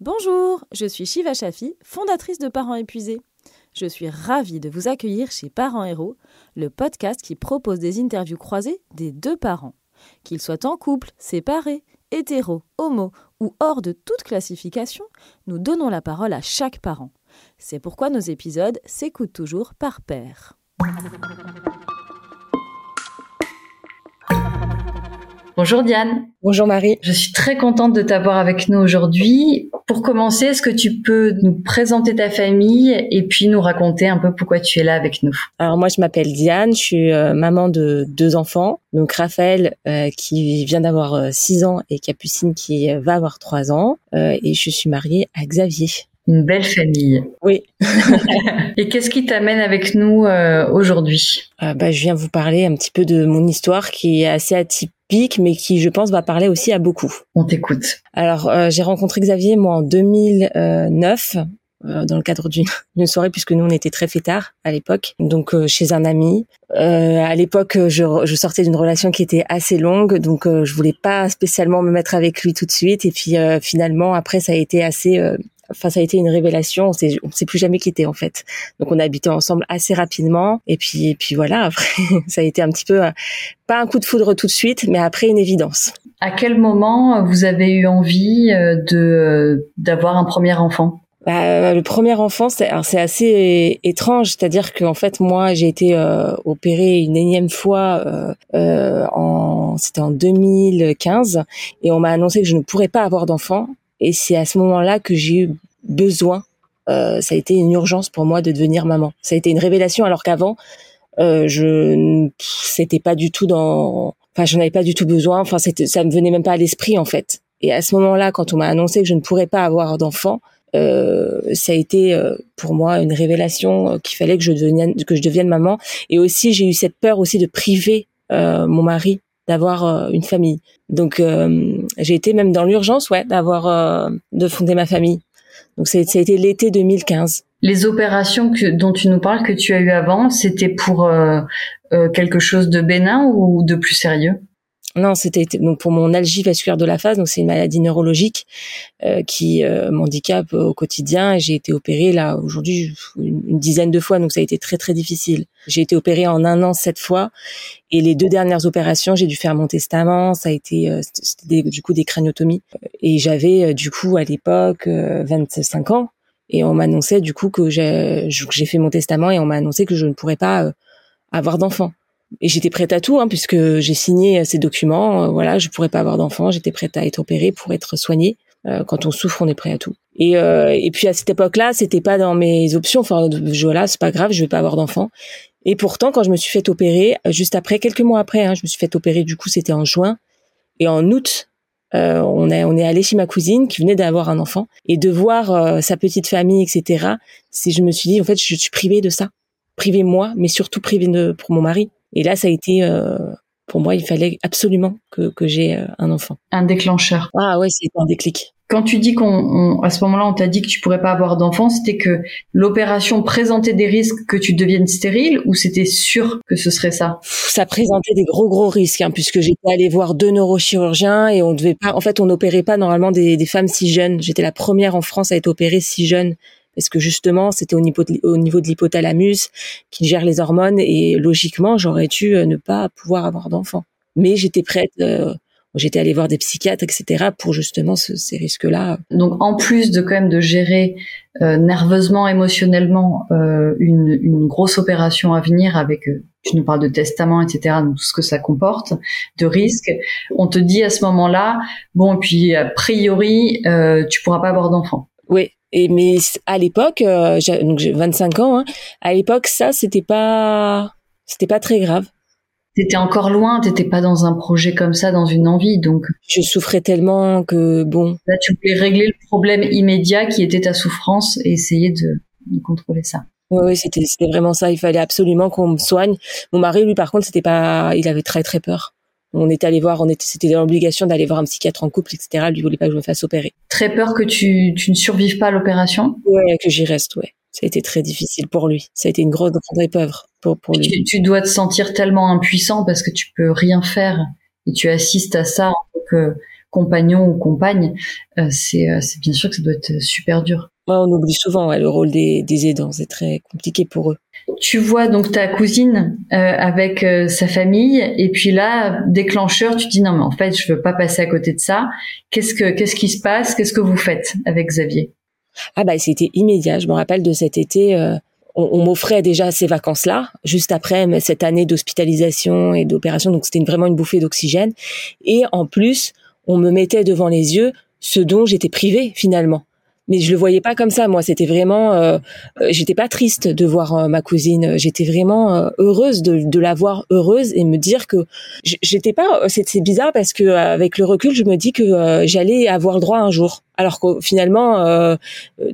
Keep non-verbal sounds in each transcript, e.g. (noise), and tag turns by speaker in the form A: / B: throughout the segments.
A: Bonjour, je suis Shiva Shafi, fondatrice de Parents épuisés. Je suis ravie de vous accueillir chez Parents Héros, le podcast qui propose des interviews croisées des deux parents. Qu'ils soient en couple, séparés, hétéros, homo ou hors de toute classification, nous donnons la parole à chaque parent. C'est pourquoi nos épisodes s'écoutent toujours par pair.
B: Bonjour Diane.
C: Bonjour Marie.
B: Je suis très contente de t'avoir avec nous aujourd'hui. Pour commencer, est-ce que tu peux nous présenter ta famille et puis nous raconter un peu pourquoi tu es là avec nous?
C: Alors moi je m'appelle Diane, je suis euh, maman de deux enfants. Donc Raphaël euh, qui vient d'avoir 6 euh, ans et Capucine qui va avoir 3 ans et je suis mariée à Xavier.
B: Une belle famille.
C: Oui. (laughs) (laughs)
B: et qu'est-ce qui t'amène avec nous aujourd'hui?
C: Bah, Je viens vous parler un petit peu de mon histoire qui est assez atypique mais qui, je pense, va parler aussi à beaucoup.
B: On t'écoute.
C: Alors, euh, j'ai rencontré Xavier, moi, en 2009, euh, dans le cadre d'une soirée, puisque nous, on était très fêtards à l'époque, donc euh, chez un ami. à l'époque, je, je, sortais d'une relation qui était assez longue, donc je voulais pas spécialement me mettre avec lui tout de suite. Et puis, finalement, après, ça a été assez enfin ça a été une révélation on s'est on s'est plus jamais quitté en fait. Donc on a habité ensemble assez rapidement. Et puis et puis voilà après (laughs) ça a été un petit peu euh, pas un coup de foudre tout de suite mais après une évidence.
B: À quel moment vous avez eu envie euh, de euh, d'avoir un premier enfant?
C: Bah, le premier enfant, c'est c'est assez étrange, c'est-à-dire qu'en fait moi j'ai été euh, opérée une énième fois, euh, en c'était en 2015, et on m'a annoncé que je ne pourrais pas avoir d'enfant et c'est à ce moment-là que j'ai eu besoin. Euh, ça a été une urgence pour moi de devenir maman. Ça a été une révélation alors qu'avant, euh, je c'était pas du tout dans. Enfin, j'en avais pas du tout besoin. Enfin, ça me venait même pas à l'esprit en fait. Et à ce moment-là, quand on m'a annoncé que je ne pourrais pas avoir d'enfant, euh, ça a été euh, pour moi une révélation euh, qu'il fallait que je devienne que je devienne maman. Et aussi, j'ai eu cette peur aussi de priver euh, mon mari d'avoir euh, une famille. Donc euh, j'ai été même dans l'urgence, ouais, d'avoir euh, de fonder ma famille. Donc ça a été l'été 2015.
B: Les opérations que, dont tu nous parles que tu as eu avant, c'était pour quelque chose de bénin ou de plus sérieux?
C: Non, c'était donc pour mon algie vasculaire de la phase, donc c'est une maladie neurologique euh, qui euh, m'handicape au quotidien. J'ai été opérée là aujourd'hui une, dizaine de fois, donc ça a été très très difficile. J'ai été opérée en un an sept fois, et les deux dernières opérations, j'ai dû faire mon testament. Ça a été euh, du coup des craniotomies, et j'avais euh, du coup à l'époque 25 ans, et on m'annonçait du coup que j'ai fait mon testament et on m'a annoncé que je ne pourrais pas avoir d'enfant et j'étais prête à tout hein, puisque j'ai signé ces documents. Euh, voilà, je pourrais pas avoir d'enfant, j'étais prête à être opérée pour être soignée. Euh, quand on souffre, on est prêt à tout. Et, euh, et puis à cette époque-là, c'était pas dans mes options. Enfin, voilà, c'est pas grave, je vais pas avoir d'enfant. Et pourtant, quand je me suis fait opérer, juste après, quelques mois après, hein, je me suis fait opérer. Du coup, c'était en juin et en août. Euh, on est on est allé chez ma cousine qui venait d'avoir un enfant et de voir euh, sa petite famille etc c'est je me suis dit en fait je suis privée de ça privée moi mais surtout privée de pour mon mari et là, ça a été euh, pour moi, il fallait absolument que, que j'ai euh, un enfant.
B: Un déclencheur.
C: Ah ouais, c'est un déclic.
B: Quand tu dis qu'on, à ce moment-là, on t'a dit que tu pourrais pas avoir d'enfant, c'était que l'opération présentait des risques que tu deviennes stérile ou c'était sûr que ce serait ça?
C: Ça présentait des gros gros risques hein, puisque j'étais allée voir deux neurochirurgiens et on devait pas, en fait, on n'opérait pas normalement des, des femmes si jeunes. J'étais la première en France à être opérée si jeune parce que justement c'était au niveau de, au niveau de l'hypothalamus qui gère les hormones et logiquement j'aurais dû euh, ne pas pouvoir avoir d'enfant. Mais j'étais prête. Euh, J'étais allée voir des psychiatres, etc., pour justement ces risques-là.
B: Donc, en plus de quand même de gérer euh, nerveusement, émotionnellement euh, une, une, grosse opération à venir avec, euh, tu nous parles de testament, etc., tout ce que ça comporte, de risques, on te dit à ce moment-là, bon, et puis a priori, tu pourras pas avoir d'enfant.
C: Oui, et mais à l'époque, euh, donc j'ai 25 ans, hein, à l'époque ça c'était pas c'était pas très grave.
B: T'étais encore loin, t'étais pas dans un projet comme ça, dans une envie, donc.
C: Je souffrais tellement que bon.
B: Là, tu voulais régler le problème immédiat qui était ta souffrance et essayer de, de contrôler ça.
C: Oui, oui, c'était c'était vraiment ça. Il fallait absolument qu'on me soigne. Mon mari, lui, par contre, c'était pas. Il avait très très peur on est allé voir, on était, c'était l'obligation d'aller voir un psychiatre en couple, etc. Lui voulait pas que je me fasse opérer.
B: Très peur que tu, tu ne survives pas à l'opération?
C: Ouais, que j'y reste, ouais. Ça a été très difficile pour lui. Ça a été une grande, grande épreuve pour, pour lui.
B: Tu, tu, dois te sentir tellement impuissant parce que tu peux rien faire et tu assistes à ça en tant que compagnon ou compagne, c'est c'est bien sûr que ça doit être super dur.
C: on oublie souvent le rôle des, des aidants, c'est très compliqué pour eux.
B: Tu vois donc ta cousine avec sa famille et puis là déclencheur, tu dis non mais en fait je veux pas passer à côté de ça. Qu'est-ce que qu'est-ce qui se passe? Qu'est-ce que vous faites avec Xavier?
C: Ah bah c'était immédiat. Je me rappelle de cet été on, m'offrait déjà ces vacances-là, juste après cette année d'hospitalisation et d'opération, donc c'était vraiment une bouffée d'oxygène. Et en plus, on me mettait devant les yeux ce dont j'étais privée finalement mais je le voyais pas comme ça moi. C'était vraiment euh, euh j'étais pas triste de voir euh, ma cousine. J'étais vraiment euh, heureuse de, de la voir heureuse et me dire que j'étais pas c'est bizarre parce que avec le recul je me dis que j'allais avoir le droit un jour. Alors que finalement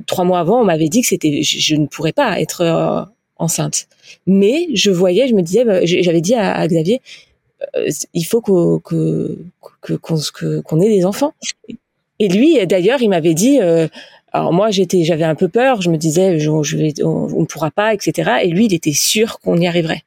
C: trois mois avant on m'avait dit que c'était je, ne pourrais pas être enceinte. Mais je voyais je me disais bah, j'avais dit à, Xavier il faut qu'on que qu'on ait des enfants. Et lui, d'ailleurs, il m'avait dit, euh, alors moi, j'étais, j'avais un peu peur. Je me disais, je, vais, on ne pourra pas, etc. Et lui, il était sûr qu'on y arriverait.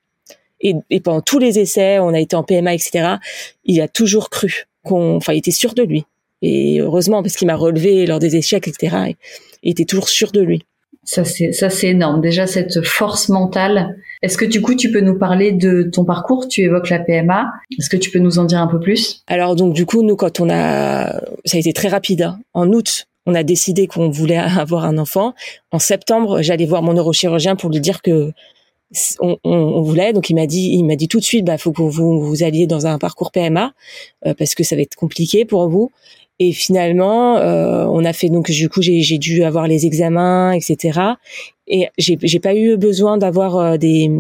C: Et, et, pendant tous les essais, on a été en PMA, etc. Il a toujours cru qu'on, enfin, il était sûr de lui. Et heureusement, parce qu'il m'a relevé lors des échecs, etc. il était toujours sûr de lui.
B: Ça c'est ça c'est énorme. Déjà cette force mentale. Est-ce que du coup tu peux nous parler de ton parcours? Tu évoques la PMA. Est-ce que tu peux nous en dire un peu plus?
C: Alors donc du coup nous quand on a ça a été très rapide. Hein. En août on a décidé qu'on voulait (laughs) avoir un enfant. En septembre, j'allais voir mon neurochirurgien pour lui dire que on, voulait. Donc il m'a dit, il m'a dit tout de suite, bah faut que vous alliez dans un parcours PMA euh, parce que ça va être compliqué pour vous. Et finalement, euh, on a fait donc du coup j'ai dû avoir les examens, etc. Et j'ai j'ai pas eu besoin d'avoir euh, des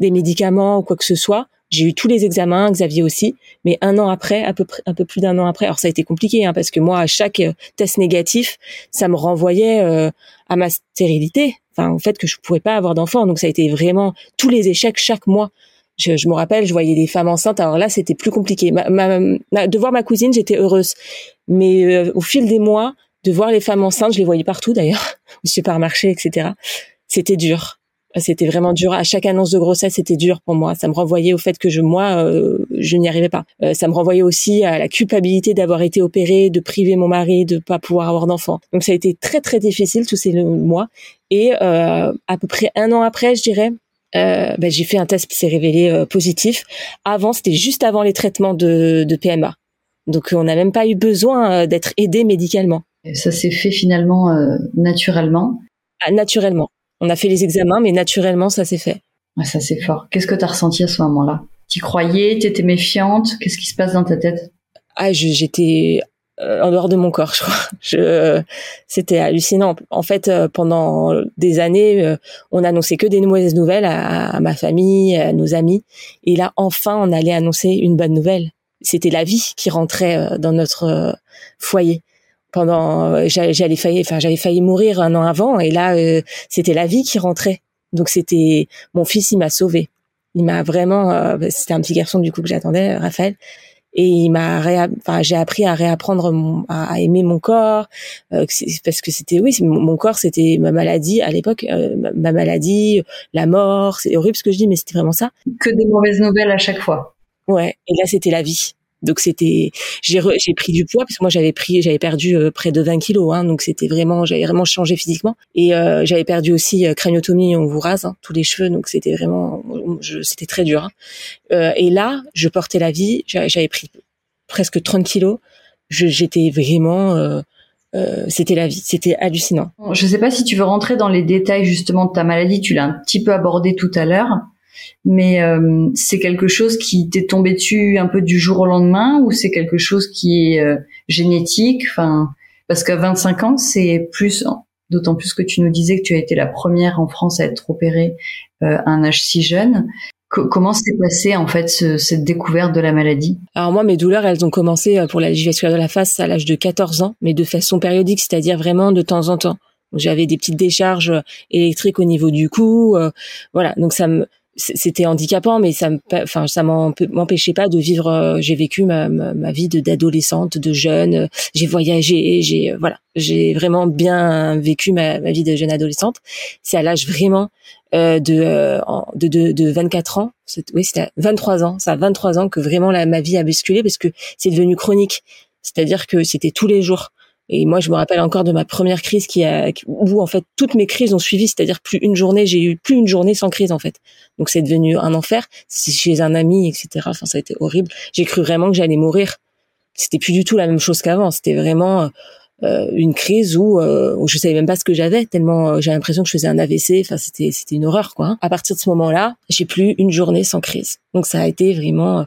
C: des médicaments ou quoi que ce soit. J'ai eu tous les examens, Xavier aussi, mais un an après, à peu près, un peu plus d'un an après. Alors ça a été compliqué, hein, parce que moi, à chaque euh, test négatif, ça me renvoyait euh, à ma stérilité, enfin au fait que je pouvais pas avoir d'enfant. Donc ça a été vraiment tous les échecs chaque mois. Je, je, me rappelle, je voyais des femmes enceintes. Alors là, c'était plus compliqué. Ma, ma, de voir ma cousine, j'étais heureuse. Mais euh, au fil des mois, de voir les femmes enceintes, je les voyais partout d'ailleurs, (laughs) au supermarché, etc. C'était dur. C'était vraiment dur. À chaque annonce de grossesse, c'était dur pour moi. Ça me renvoyait au fait que je, moi, euh, je n'y arrivais pas. Euh, ça me renvoyait aussi à la culpabilité d'avoir été opérée, de priver mon mari, de pas pouvoir avoir d'enfant. Donc ça a été très très difficile tous ces mois. Et euh, à peu près un an après, je dirais, euh, ben, j'ai fait un test qui s'est révélé euh, positif. Avant, c'était juste avant les traitements de, de PMA. Donc on n'a même pas eu besoin d'être aidé médicalement.
B: ça s'est fait finalement naturellement.
C: Ah, naturellement. On a fait les examens, mais naturellement, ça s'est fait.
B: ça, c'est fort. Qu'est-ce que tu as ressenti à ce moment-là? Tu croyais? Tu étais méfiante? Qu'est-ce qui se passe dans ta tête?
C: Ah, j'étais euh, en dehors de mon corps, je crois. (laughs) Je, c'était hallucinant. En fait, euh, pendant des années, euh, on annonçait que des mauvaises nouvelles à, ma famille, à nos amis. Et là, enfin, on allait annoncer une bonne nouvelle. C'était la vie qui rentrait dans notre foyer pendant euh, j'allais failli enfin j'avais failli mourir un an avant et là euh, c'était la vie qui rentrait. Donc c'était mon fils il m'a sauvé il m'a vraiment euh, c'était un petit garçon du coup que j'attendais Raphaël. Et il m'a enfin j'ai appris à réapprendre à, aimer mon corps parce que c'était oui mon, corps c'était ma maladie à l'époque ma, maladie la mort c'est horrible ce que je dis mais c'était vraiment ça.
B: Que des mauvaises nouvelles à chaque fois.
C: Ouais et là c'était la vie donc c'était, j'ai j'ai pris du poids parce que moi j'avais pris, j'avais perdu euh, près de 20 kilos, hein, donc c'était vraiment, j'avais vraiment changé physiquement. Et euh, j'avais perdu aussi euh, craniotomie, on vous rase hein, tous les cheveux, donc c'était vraiment, c'était très dur. Hein. Euh, et là, je portais la vie, j'avais pris presque 30 kilos. J'étais vraiment, euh, c'était la vie, c'était hallucinant.
B: Je sais pas si tu veux rentrer dans les détails justement de ta maladie, tu l'as un petit peu abordé tout à l'heure mais euh, c'est quelque chose qui t'est tombé dessus un peu du jour au lendemain ou c'est quelque chose qui est euh, génétique? Enfin parce qu'à 25 ans c'est plus d'autant plus que tu nous disais que tu as été la première en France à être opérée euh, à un âge si jeune comment s'est passé en fait cette découverte de la maladie?
C: Alors moi, mes douleurs, elles ont commencé pour la vasculaire de la face à l'âge de 14 ans, mais de façon périodique, c'est-à-dire vraiment de temps en temps. J'avais des petites décharges électriques au niveau du cou, voilà. Donc ça me c'était handicapant, mais ça enfin, ça m'empêchait pas de vivre. Euh, j'ai vécu ma, ma, vie d'adolescente, de jeune. J'ai voyagé, j'ai euh, voilà, j'ai vraiment bien vécu ma, ma, vie de jeune adolescente. C'est à l'âge vraiment euh, de, euh, de, de de 24 ans. Oui, c'était à 23 ans. Ça a 23 ans que vraiment la, ma vie a basculé parce que c'est devenu chronique. C'est-à-dire que c'était tous les jours. Et moi, je me rappelle encore de ma première crise qui a, où en fait toutes mes crises ont suivi, c'est-à-dire plus une journée, j'ai eu plus une journée sans crise en fait. Donc c'est devenu un enfer. C'est chez un ami, etc. Enfin, ça a été horrible. J'ai cru vraiment que j'allais mourir. C'était plus du tout la même chose qu'avant. C'était vraiment euh, une crise où, euh, où je savais même pas ce que j'avais tellement euh, j'avais l'impression que je faisais un AVC. Enfin, c'était c'était une horreur quoi. À partir de ce moment-là, j'ai plus une journée sans crise. Donc ça a été vraiment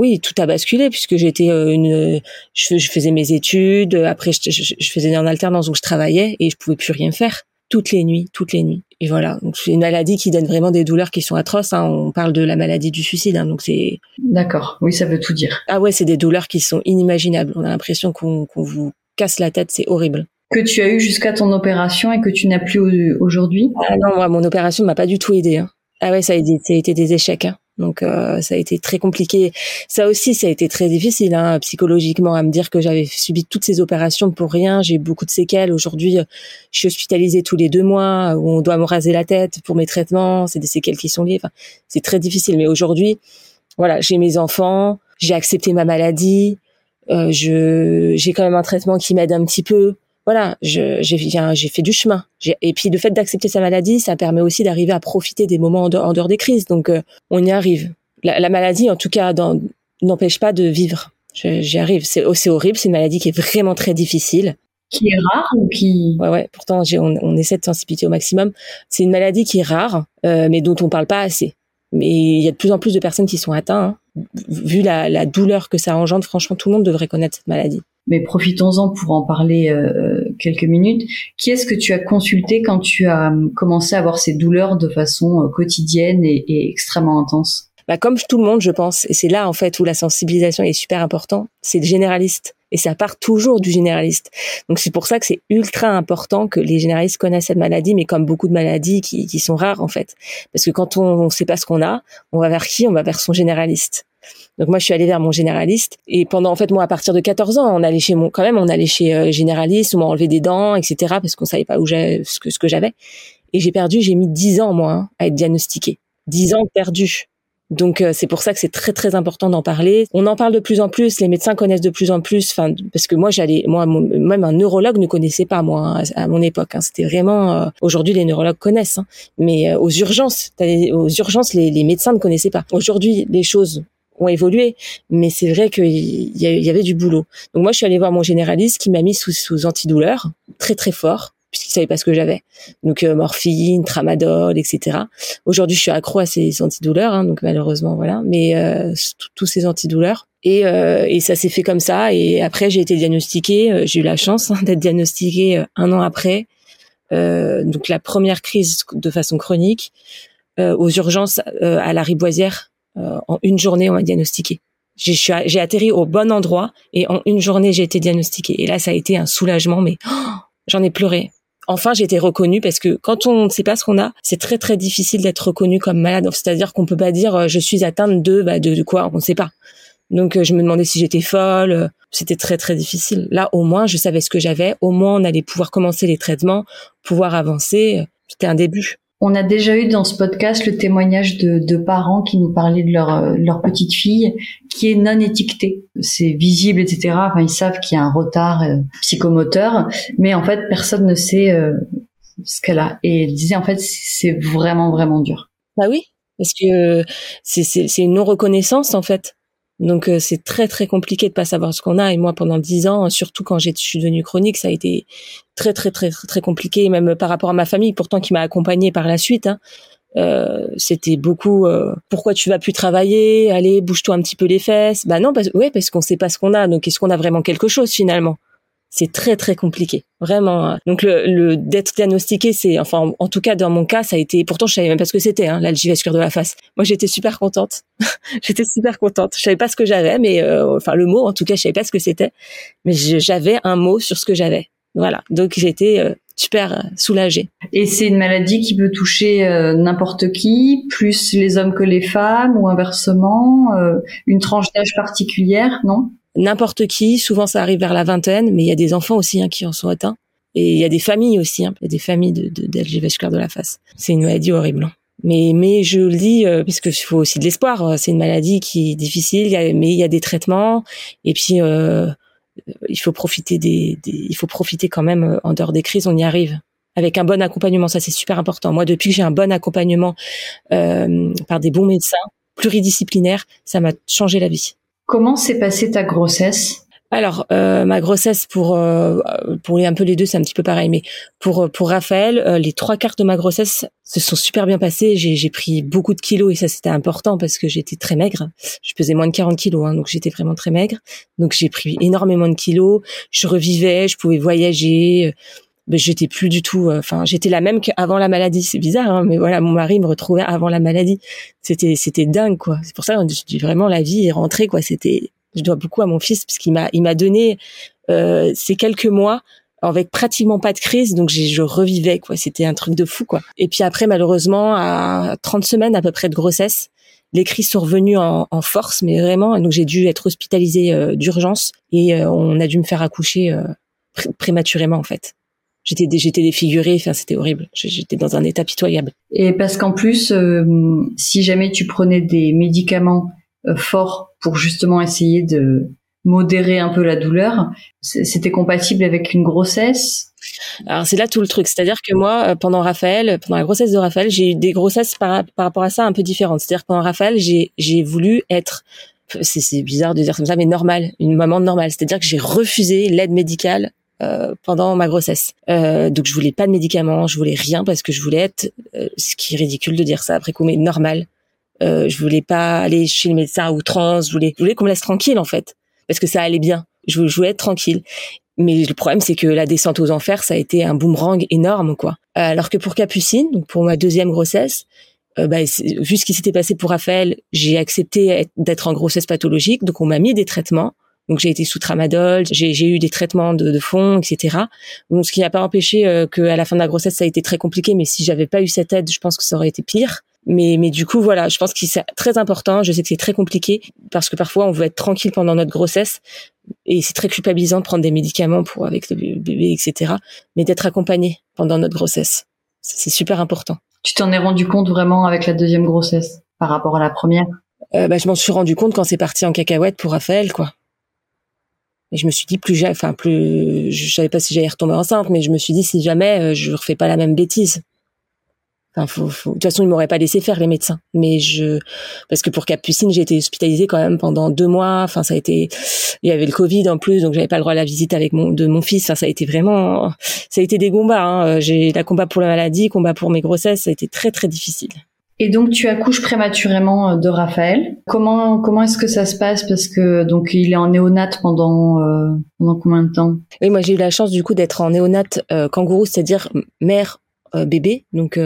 C: oui, tout a basculé puisque j'étais euh, une, je, faisais mes études, après je, je, faisais une alternance où je travaillais et je pouvais plus rien faire toutes les nuits, toutes les nuits. Et voilà, donc c'est une maladie qui donne vraiment des douleurs qui sont atroces. Hein. On parle de la maladie du suicide, hein, donc c'est.
B: D'accord, oui, ça veut tout dire.
C: Ah ouais, c'est des douleurs qui sont inimaginables. On a l'impression qu'on vous casse la tête, c'est horrible.
B: Que tu as eu jusqu'à ton opération et que tu n'as plus aujourd'hui?
C: Ah non, moi, mon opération m'a pas du tout aidé. Hein. Ah ouais, ça a été, ça a été des échecs. Hein. Donc euh, ça a été très compliqué. Ça aussi, ça a été très difficile hein, psychologiquement à me dire que j'avais subi toutes ces opérations pour rien. J'ai beaucoup de séquelles. Aujourd'hui, euh, je suis hospitalisée tous les deux mois où on doit me raser la tête pour mes traitements. C'est des séquelles qui sont liées. Enfin, c'est très difficile. Mais aujourd'hui, voilà, j'ai mes enfants, j'ai accepté ma maladie. Euh, je j'ai quand même un traitement qui m'aide un petit peu voilà, j'ai j'ai fait du chemin. Et puis le fait d'accepter sa maladie, ça permet aussi d'arriver à profiter des moments en dehors, des crises. Donc euh, on y arrive. La, maladie, en tout cas, n'empêche pas de vivre. J'y arrive. C'est horrible. C'est une maladie qui est vraiment très difficile.
B: Qui est rare ou qui
C: Ouais, ouais. Pourtant, on, on, essaie de sensibiliser au maximum. C'est une maladie qui est rare, euh, mais dont on parle pas assez. Mais il y a de plus en plus de personnes qui sont atteintes. Hein. Vu la, la douleur que ça engendre, franchement, tout le monde devrait connaître cette maladie
B: mais profitons-en pour en parler euh, quelques minutes. Qui est-ce que tu as consulté quand tu as hum, commencé à avoir ces douleurs de façon euh, quotidienne et, et extrêmement intense?
C: Bah, Comme tout le monde, je pense, et c'est là en fait où la sensibilisation est super importante, c'est le généraliste. Et ça part toujours du généraliste. Donc c'est pour ça que c'est ultra important que les généralistes connaissent cette maladie, mais comme beaucoup de maladies qui, qui sont rares en fait. Parce que quand on ne sait pas ce qu'on a, on va vers qui? On va vers son généraliste. Donc moi, je suis allée vers mon généraliste. Et pendant, en fait, moi, à partir de 14 ans, on allait chez mon, quand même, on allait chez euh, généraliste, on m'a enlevé des dents, etc. parce qu'on savait pas où j'avais, ce que, ce que j'avais. Et j'ai perdu, j'ai mis 10 ans, moi, hein, à être diagnostiquée. 10 ans perdus. Donc euh, c'est pour ça que c'est très très important d'en parler. On en parle de plus en plus, les médecins connaissent de plus en plus. Enfin parce que moi j'allais, moi même un neurologue ne connaissait pas moi hein, à, mon époque. Hein. C'était vraiment. Euh, aujourd'hui les neurologues connaissent, hein. mais aux urgences, aux urgences les, les médecins ne connaissaient pas. Aujourd'hui les choses ont évolué, mais c'est vrai qu'il y, avait du boulot. Donc moi, je suis allée voir mon généraliste qui m'a mis sous, sous antidouleur, très très fort, puisqu'il savait pas ce que j'avais. Donc euh, morphine, tramadol, etc. Aujourd'hui, je suis accro à ces antidouleurs, hein, donc malheureusement voilà, mais euh, tous ces antidouleurs. Et, euh, et ça s'est fait comme ça. Et après, j'ai été diagnostiquée. j'ai eu la chance hein, d'être diagnostiquée un an après. donc la première crise de façon chronique aux urgences à la Riboisière euh, en une journée, on m'a diagnostiqué. J'ai atterri au bon endroit et en une journée, j'ai été diagnostiquée. Et là, ça a été un soulagement, mais oh, j'en ai pleuré. Enfin, j'ai été reconnue parce que quand on ne sait pas ce qu'on a, c'est très très difficile d'être reconnu comme malade. C'est-à-dire qu'on peut pas dire euh, je suis atteinte de bah, de, quoi, on ne sait pas. Donc euh, je me demandais si j'étais folle. C'était très très difficile. Là, au moins, je savais ce que j'avais. Au moins, on allait pouvoir commencer les traitements, pouvoir avancer. C'était un début.
B: On a déjà eu dans ce podcast le témoignage de, parents qui nous parlaient de leur, euh, leur petite fille qui est non étiquetée. C'est visible, etc. Enfin, ils savent qu'il y a un retard euh, psychomoteur, mais en fait, personne ne sait euh, ce qu'elle a. Et elle disait, en fait, c'est vraiment, vraiment dur.
C: Bah oui, parce que c'est une non-reconnaissance, en fait. Donc euh, c'est très très compliqué de pas savoir ce qu'on a. Et moi pendant dix ans, surtout quand je suis devenue chronique, ça a été très très très très compliqué, même par rapport à ma famille, pourtant qui m'a accompagnée par la suite. Hein. Euh, c'était beaucoup euh, pourquoi tu vas plus travailler? Allez bouge-toi un petit peu les fesses bah non parce ouais parce qu'on sait pas ce qu'on a donc est-ce qu'on a vraiment quelque chose finalement? C'est très très compliqué, vraiment. Hein. Donc le, le d'être diagnostiqué, c'est enfin en, tout cas dans mon cas, ça a été. Pourtant, je savais même pas ce que c'était, hein, l'algie vasculaire de la face. Moi, j'étais super contente. (laughs) j'étais super contente. Je savais pas ce que j'avais, mais euh, enfin le mot, en tout cas, je savais pas ce que c'était, mais j'avais un mot sur ce que j'avais. Voilà. Donc j'étais euh, super euh, soulagée.
B: Et c'est une maladie qui peut toucher n'importe qui, plus les hommes que les femmes, ou inversement, une tranche d'âge particulière, non?
C: N'importe qui. Souvent, ça arrive vers la vingtaine, mais il y a des enfants aussi hein, qui en sont atteints. Et il y a des familles aussi. Hein. Il y a des familles de, de, vasculaire de la face. C'est une maladie horrible. Hein. Mais, mais je le dis, euh, puisqu'il faut aussi de l'espoir. C'est une maladie qui est difficile, mais il y a des traitements. Et puis, euh, il faut profiter des, il faut profiter quand même en dehors des crises, on y arrive avec un bon accompagnement. Ça, c'est super important. Moi, depuis que j'ai un bon accompagnement euh, par des bons médecins pluridisciplinaires, ça m'a changé la vie.
B: Comment s'est passée ta grossesse?
C: Alors euh, ma grossesse pour euh, pour un peu les deux c'est un petit peu pareil mais pour pour Raphaël euh, les trois quarts de ma grossesse se sont super bien passées. J'ai j'ai pris beaucoup de kilos et ça c'était important parce que j'étais très maigre. Je pesais moins de 40 kilos hein, donc j'étais vraiment très maigre. Donc j'ai pris énormément de kilos. Je revivais je pouvais voyager mais j'étais plus du tout enfin j'étais la même qu'avant la maladie. C'est bizarre hein, mais voilà mon mari me retrouvait avant la maladie. C'était c'était dingue quoi. C'est pour ça que vraiment la vie est rentrée quoi. C'était je dois beaucoup à mon fils puisqu'il m'a il m'a donné euh, ces quelques mois avec pratiquement pas de crise. Donc je revivais quoi. C'était un truc de fou quoi. Et puis après malheureusement à 30 semaines à peu près de grossesse les crises sont revenues en, en force mais vraiment. Donc j'ai dû être hospitalisée euh, d'urgence. Et euh, on a dû me faire accoucher euh, prématurément en fait j'étais j'étais défigurée enfin c'était horrible j'étais dans un état pitoyable
B: et parce qu'en plus si jamais tu prenais des médicaments forts pour justement essayer de modérer un peu la douleur. C'était compatible avec une grossesse?
C: Alors c'est là tout le truc, c'est-à-dire que moi euh, pendant Raphaël, pendant la grossesse de Raphaël, j'ai eu des grossesses par, par rapport à ça un peu différentes. C'est-à-dire pendant Raphaël, j'ai j'ai voulu être c'est bizarre de dire comme ça mais normal, une maman normale, c'est-à-dire que j'ai refusé l'aide médicale euh, pendant ma grossesse. Euh, donc je voulais pas de médicaments, je voulais rien parce que je voulais être, euh, ce qui est ridicule de dire ça après coup, mais normal. Euh, je voulais pas aller chez le médecin à outrance. Je voulais, je voulais qu'on me laisse tranquille en fait, parce que ça allait bien. Je, voulais être tranquille. Mais le problème, c'est que la descente aux enfers, ça a été un boomerang énorme, quoi. Euh, alors que pour Capucine, donc pour ma deuxième grossesse, bah, vu ce qui s'était passé pour Raphaël, j'ai accepté d'être en grossesse pathologique, donc on m'a mis des traitements. Donc j'ai été sous tramadol, j'ai eu des traitements de, de, fond, etc. Donc ce qui n'a pas empêché euh, qu'à la fin de la grossesse ça a été très compliqué. Mais si j'avais pas eu cette aide, je pense que ça aurait été pire. Mais, mais du coup, voilà, je pense que c'est très important. Je sais que c'est très compliqué parce que parfois on veut être tranquille pendant notre grossesse et c'est très culpabilisant de prendre des médicaments pour avec le bébé, etc. Mais d'être accompagné pendant notre grossesse, c'est super important.
B: Tu t'en es rendu compte vraiment avec la deuxième grossesse par rapport à la première?
C: Euh, bah, je m'en suis rendu compte quand c'est parti en cacahuète pour Raphaël, quoi. Et je me suis dit plus jamais, enfin plus, je savais pas si j'allais retomber enceinte, mais je me suis dit si jamais euh, je refais pas la même bêtise. Enfin, faut, faut... De toute façon, ils m'auraient pas laissé faire les médecins. Mais je, parce que pour Capucine, j'ai été hospitalisée quand même pendant deux mois. Enfin, ça a été, il y avait le Covid en plus, donc j'avais pas le droit à la visite avec mon de mon fils. Enfin, ça a été vraiment, ça a été des combats. Hein. J'ai la combat pour la maladie, combat pour mes grossesses. Ça a été très très difficile.
B: Et donc tu accouches prématurément euh, de Raphaël. Comment comment est-ce que ça se passe? Parce que donc il est en néonate pendant euh, pendant combien de temps?
C: Oui, moi j'ai eu la chance du coup d'être en néonate euh, kangourou, c'est-à-dire mère euh, bébé. Donc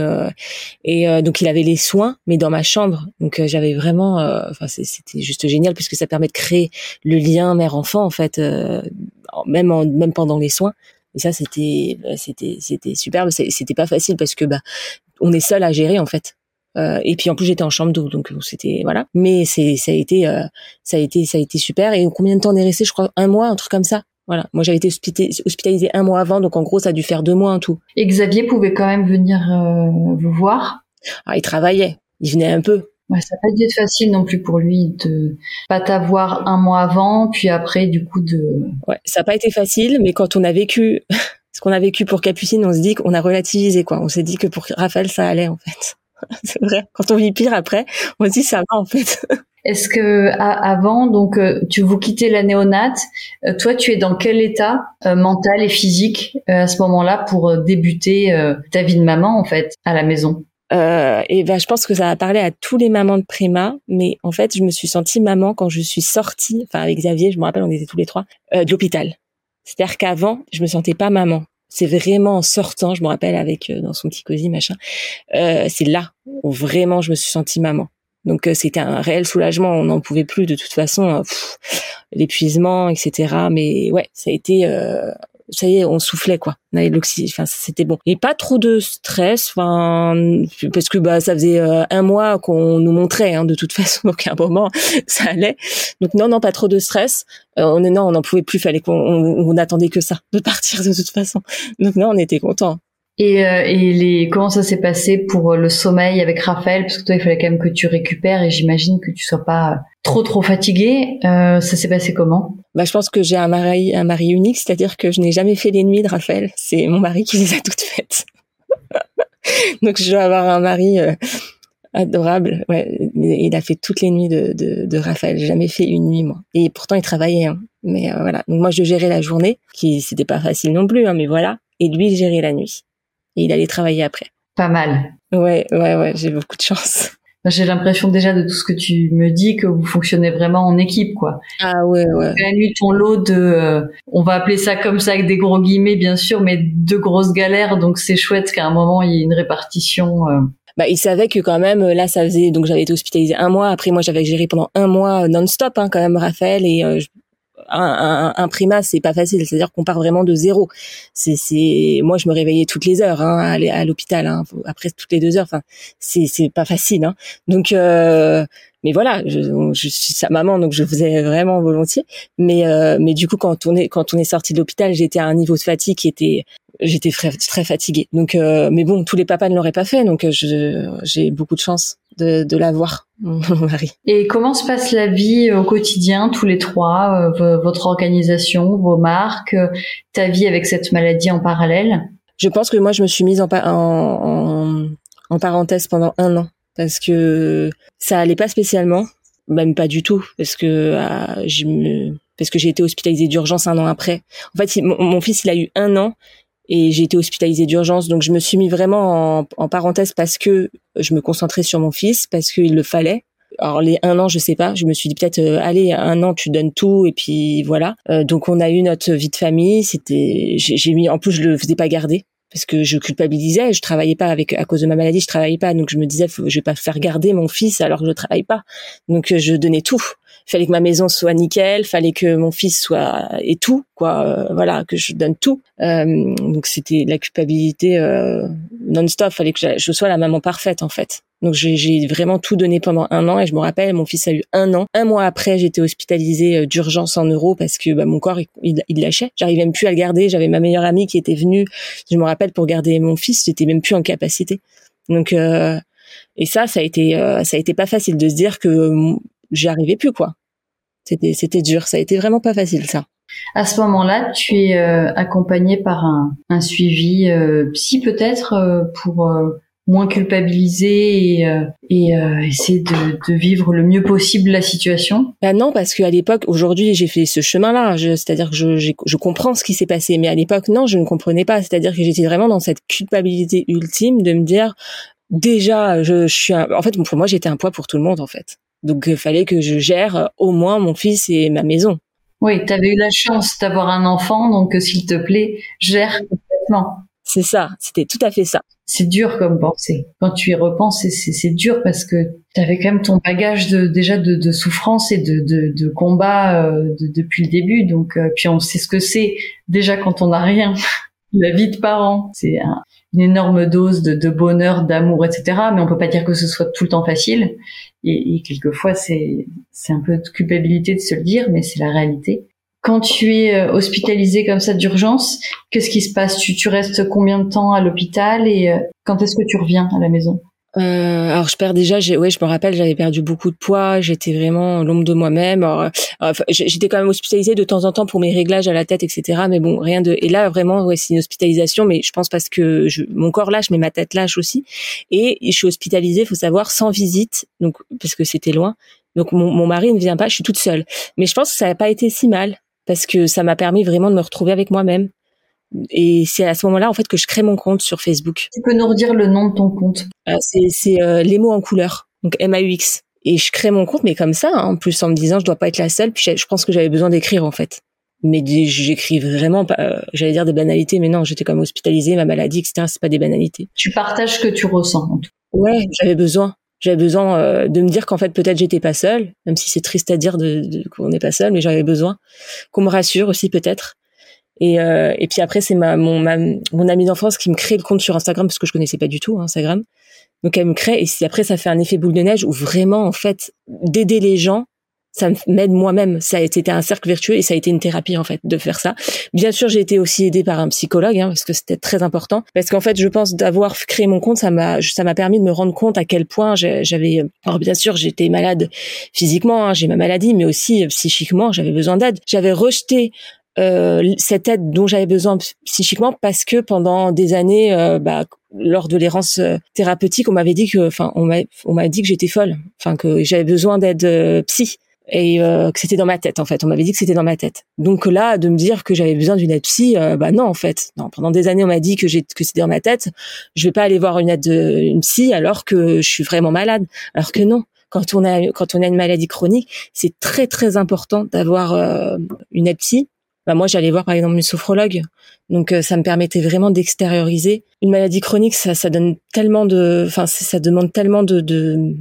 C: et donc il avait les soins mais dans ma chambre. Donc j'avais vraiment enfin c'était juste génial puisque ça permet de créer le lien mère enfant en fait même en, même pendant les soins. Et ça c'était c'était c'était superbe. C'était pas facile parce que bah on est seul à gérer en fait euh, et puis en plus j'étais en chambre d'eau, donc c'était voilà. Mais c'est ça a été euh, ça a été ça a été super. Et combien de temps on est resté Je crois un mois, un truc comme ça. Voilà. Moi j'avais été hospitalisée un mois avant, donc en gros ça a dû faire deux mois en tout.
B: Et Xavier pouvait quand même venir euh, vous voir?
C: Ah, il travaillait, il venait un peu.
B: Ouais, ça n'a pas dû être facile non plus pour lui de pas t'avoir un mois avant, puis après du coup de.
C: Ouais, ça n'a pas été facile, mais quand on a vécu (laughs) ce qu'on a vécu pour Capucine, on se dit qu'on a relativisé quoi. On s'est dit que pour Raphaël ça allait en fait. (laughs) c'est vrai. Quand on vit pire après, on se dit ça va en fait. (laughs)
B: Est-ce que avant, donc, euh, tu vous quittez la néonate, euh, toi, tu es dans quel état euh, mental et physique à ce moment-là pour débuter ta vie de maman en fait à la maison?
C: Et ben, je pense que ça a parlé à tous les mamans de Préma, mais en fait, je me suis sentie maman quand je suis sortie, enfin avec Xavier, je me rappelle, on était tous les trois, de l'hôpital. C'est-à-dire qu'avant, je me sentais pas maman c'est vraiment en sortant, je me rappelle avec euh, dans son petit cosy machin, euh, c'est là où vraiment je me suis sentie maman. Donc euh, c'était un réel soulagement, on n'en pouvait plus de toute façon, l'épuisement, etc. Mais ouais, ça a été ça y est, on soufflait quoi. Enfin c'était bon. Et pas trop de stress, enfin parce que bah ça faisait euh, un mois qu'on nous montrait hein, de toute (laughs) façon, donc à un moment ça allait. Donc non non pas trop de stress. Euh, on non on n'en pouvait plus, fallait qu'on on, attendait que ça de partir de toute façon. Donc non on était content.
B: Et, euh, comment ça s'est passé pour le sommeil avec Raphaël? Parce que toi, il fallait quand même que tu récupères et j'imagine que tu sois pas trop trop fatigué. Ça s'est passé comment?
C: Bah, je pense que j'ai un mari, un mari unique, c'est-à-dire que je n'ai jamais fait les nuits de Raphaël. C'est mon mari qui les a toutes faites. (laughs) Donc je dois avoir un mari euh, adorable. Ouais, il a fait toutes les nuits de, de, de Raphaël. J'ai jamais fait une nuit moi. Et pourtant il travaillait. Hein. Mais euh, voilà. Donc moi je gérais la journée, qui c'était pas facile non plus. Hein, mais voilà. Et lui il gérait la nuit. Et il allait travailler après.
B: Pas mal.
C: Ouais, ouais, ouais. J'ai beaucoup de chance.
B: J'ai l'impression déjà de tout ce que tu me dis que vous fonctionnez vraiment en équipe, quoi.
C: Ah ouais, ouais.
B: Tu as eu ton lot de, euh, on va appeler ça comme ça avec des gros guillemets bien sûr, mais de grosses galères. Donc c'est chouette qu'à un moment il y ait une répartition. Euh.
C: Bah, il savait que quand même là ça faisait donc j'avais été hospitalisée un mois. Après moi j'avais géré pendant un mois non-stop hein, quand même Raphaël et euh, un, un, un, prima, c'est pas facile. C'est-à-dire qu'on part vraiment de zéro. C'est, c'est, moi, je me réveillais toutes les heures hein, à, l'hôpital. Hein, après toutes les deux heures. Enfin, c'est, c'est pas facile. Hein. Donc, euh, mais voilà, je, je, suis sa maman, donc je faisais vraiment volontiers. Mais, euh, mais du coup, quand on est, quand on est sorti de l'hôpital, j'étais à un niveau de fatigue qui était, j'étais très, très fatiguée. Donc, euh, mais bon, tous les papas ne l'auraient pas fait, donc je, j'ai beaucoup de chance de, de l'avoir, (laughs) mon mari.
B: Et comment se passe la vie au quotidien, tous les trois, euh, votre organisation, vos marques, euh, ta vie avec cette maladie en parallèle?
C: Je pense que moi, je me suis mise en, en, en, parenthèse pendant un an parce que ça allait pas spécialement, même pas du tout, parce que je me parce que j'ai été hospitalisée d'urgence un an après. En fait, mon, fils, il a eu un an et j'ai été hospitalisée d'urgence. Donc je me suis mis vraiment en, en, parenthèse parce que je me concentrais sur mon fils, parce qu'il le fallait. Alors les un an, je sais pas. Je me suis dit peut-être euh, allez un an, tu donnes tout et puis voilà. Euh, donc on a eu notre vie de famille. C'était j'ai mis en plus je le faisais pas garder parce que je culpabilisais, je travaillais pas avec à cause de ma maladie, je travaillais pas, donc je me disais faut, je vais pas faire garder mon fils alors que je travaille pas, donc euh, je donnais tout fallait que ma maison soit nickel, fallait que mon fils soit et tout quoi, euh, voilà que je donne tout. Euh, donc c'était la culpabilité euh, non-stop, fallait que je, sois la maman parfaite en fait. Donc j'ai vraiment tout donné pendant un an et je me rappelle, mon fils a eu un an. Un mois après, j'étais hospitalisée euh, d'urgence en euros parce que bah, mon corps il, il, lâchait. J'arrivais même plus à le garder. J'avais ma meilleure amie qui était venue. Je me rappelle pour garder mon fils, j'étais même plus en capacité. Donc euh, et ça, ça a été euh, ça a été pas facile de se dire que j'y arrivais plus quoi. C'était c'était dur, ça a été vraiment pas facile ça.
B: À ce moment-là, tu es euh, accompagné par un, un suivi euh, psy peut-être euh, pour euh, moins culpabiliser et, et essayer de, de, vivre le mieux possible la situation
C: Bah non, parce qu'à l'époque, aujourd'hui, j'ai fait ce chemin-là. C'est-à-dire que je, je comprends ce qui s'est passé, mais à l'époque, non, je ne comprenais pas. C'est-à-dire que j'étais vraiment dans cette culpabilité ultime de me dire, déjà, je, je suis, un... en fait, pour moi, j'étais un poids pour tout le monde, en fait. Donc il fallait que je gère euh, au moins mon fils et ma maison.
B: Oui, tu avais eu la chance d'avoir un enfant, donc euh, s'il te plaît, gère complètement.
C: C'est ça, c'était tout à fait ça.
B: C'est dur comme pensée. Quand tu y repenses, c'est dur parce que tu avais quand même ton bagage de, déjà de, de souffrance et de, de, de combat euh, depuis le début. Donc, puis on sait ce que c'est déjà quand on n'a rien. (laughs) La vie de parent, c'est une énorme dose de, de bonheur, d'amour, etc. Mais on peut pas dire que ce soit tout le temps facile. Et, et quelquefois, c'est c'est un peu de culpabilité de se le dire, mais c'est la réalité. Quand tu es euh, hospitalisé comme ça d'urgence, qu'est-ce qui se passe? Tu, tu restes combien de temps à l'hôpital et euh, quand est-ce que tu reviens à la maison?
C: Euh, alors je perds déjà, ouais, je me rappelle, j'avais perdu beaucoup de poids, j'étais vraiment l'ombre de moi-même. Alors, j'étais quand même hospitalisée de temps en temps pour mes réglages à la tête, etc. Mais bon, rien de. Et là, vraiment, ouais, c'est une hospitalisation, mais je pense parce que je, mon corps lâche, mais ma tête lâche aussi. Et je suis hospitalisée, faut savoir, sans visite, donc parce que c'était loin. Donc mon, mon mari ne vient pas, je suis toute seule. Mais je pense que ça n'a pas été si mal parce que ça m'a permis vraiment de me retrouver avec moi-même. Et c'est à ce moment-là, en fait, que je crée mon compte sur Facebook.
B: Tu peux nous redire le nom de ton compte?
C: Euh, C'est euh, les mots en couleur, donc M-A-U-X. Et je crée mon compte, mais comme ça, hein, en plus en me disant, je dois pas être la seule. Puis je pense que j'avais besoin d'écrire, en fait. Mais j'écris vraiment pas, euh, j'allais dire des banalités, mais non, j'étais comme hospitalisée, ma maladie, etc. C'est pas des banalités.
B: Tu partages ce que tu ressens. En tout.
C: Ouais, j'avais besoin. J'avais besoin euh, de me dire qu'en fait peut-être j'étais pas seule, même si c'est triste à dire de, de qu'on n'est pas seul, mais j'avais besoin qu'on me rassure aussi peut-être et, euh, et puis après, c'est ma, mon, ma, mon amie d'enfance qui me crée le compte sur Instagram parce que je connaissais pas du tout hein, Instagram. Donc elle me crée et après ça fait un effet boule de neige où vraiment en fait d'aider les gens, ça m'aide moi-même. Ça a été un cercle vertueux et ça a été une thérapie en fait de faire ça. Bien sûr, j'ai été aussi aidée par un psychologue hein, parce que c'était très important. Parce qu'en fait, je pense d'avoir créé mon compte, ça m'a ça m'a permis de me rendre compte à quel point j'avais. Alors bien sûr, j'étais malade physiquement, hein, j'ai ma maladie, mais aussi euh, psychiquement, j'avais besoin d'aide. J'avais rejeté euh, cette aide dont j'avais besoin psychiquement parce que pendant des années, euh, bah, lors de l'errance thérapeutique, on m'avait dit que, enfin, on m'a dit que j'étais folle, enfin que j'avais besoin d'aide psy et euh, que c'était dans ma tête en fait. On m'avait dit que c'était dans ma tête. Donc là, de me dire que j'avais besoin d'une aide psy, euh, bah non en fait. Non, pendant des années on m'a dit que j'ai que c'était dans ma tête. Je vais pas aller voir une aide une psy alors que je suis vraiment malade. Alors que non. Quand on a quand on a une maladie chronique, c'est très très important d'avoir euh, une aide psy. Bah moi j'allais voir par exemple une sophrologue. Donc ça me permettait vraiment d'extérioriser une maladie chronique. Ça ça donne tellement de, enfin ça demande tellement de, de